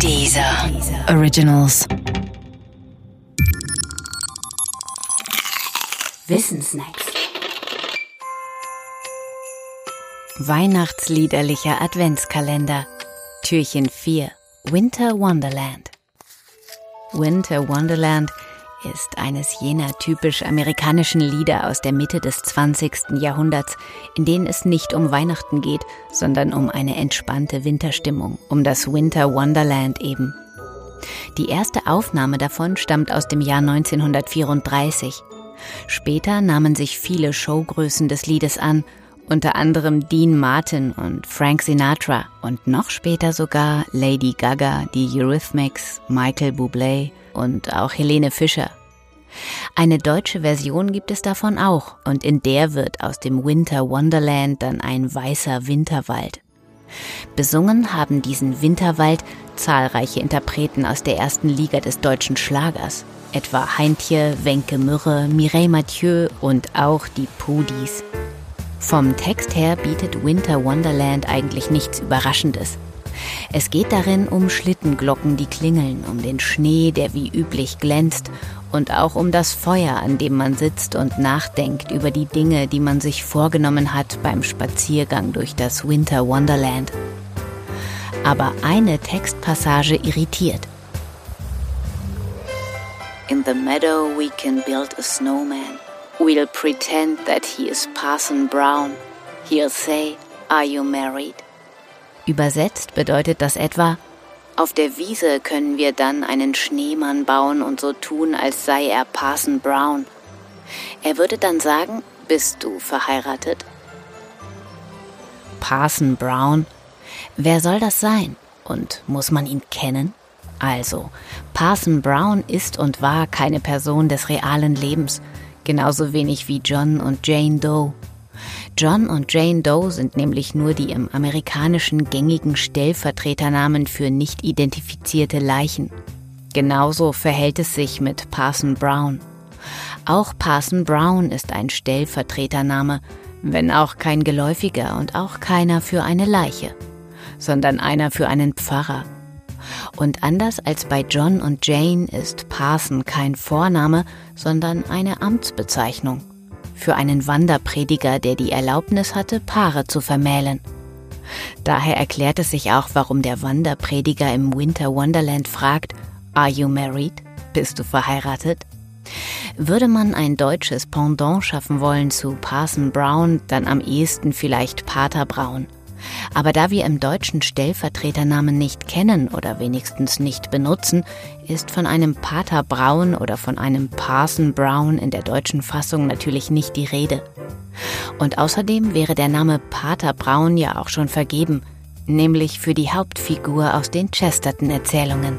Dieser Originals. Wissensnacks. Weihnachtsliederlicher Adventskalender. Türchen 4. Winter Wonderland. Winter Wonderland ist eines jener typisch amerikanischen Lieder aus der Mitte des 20. Jahrhunderts, in denen es nicht um Weihnachten geht, sondern um eine entspannte Winterstimmung, um das Winter Wonderland eben. Die erste Aufnahme davon stammt aus dem Jahr 1934. Später nahmen sich viele Showgrößen des Liedes an, unter anderem Dean Martin und Frank Sinatra und noch später sogar Lady Gaga, die Eurythmics, Michael Bublé und auch Helene Fischer. Eine deutsche Version gibt es davon auch und in der wird aus dem Winter Wonderland dann ein weißer Winterwald. Besungen haben diesen Winterwald zahlreiche Interpreten aus der ersten Liga des deutschen Schlagers, etwa Heintje, Wenke Mürre, Mireille Mathieu und auch die Pudis. Vom Text her bietet Winter Wonderland eigentlich nichts Überraschendes. Es geht darin um Schlittenglocken, die klingeln, um den Schnee, der wie üblich glänzt, und auch um das Feuer, an dem man sitzt und nachdenkt über die Dinge, die man sich vorgenommen hat beim Spaziergang durch das Winter Wonderland. Aber eine Textpassage irritiert. In the meadow we can build a snowman. We'll pretend that he is Parson Brown. He'll say, Are you married? Übersetzt bedeutet das etwa, auf der Wiese können wir dann einen Schneemann bauen und so tun, als sei er Parson Brown. Er würde dann sagen, bist du verheiratet? Parson Brown? Wer soll das sein? Und muss man ihn kennen? Also, Parson Brown ist und war keine Person des realen Lebens, genauso wenig wie John und Jane Doe. John und Jane Doe sind nämlich nur die im amerikanischen gängigen Stellvertreternamen für nicht identifizierte Leichen. Genauso verhält es sich mit Parson Brown. Auch Parson Brown ist ein Stellvertretername, wenn auch kein geläufiger und auch keiner für eine Leiche, sondern einer für einen Pfarrer. Und anders als bei John und Jane ist Parson kein Vorname, sondern eine Amtsbezeichnung für einen Wanderprediger, der die Erlaubnis hatte, Paare zu vermählen. Daher erklärt es sich auch, warum der Wanderprediger im Winter Wonderland fragt, Are you married? Bist du verheiratet? Würde man ein deutsches Pendant schaffen wollen zu Parson Brown, dann am ehesten vielleicht Pater Braun. Aber da wir im Deutschen Stellvertreternamen nicht kennen oder wenigstens nicht benutzen, ist von einem Pater Braun oder von einem Parson Brown in der deutschen Fassung natürlich nicht die Rede. Und außerdem wäre der Name Pater Braun ja auch schon vergeben, nämlich für die Hauptfigur aus den Chesterton-Erzählungen.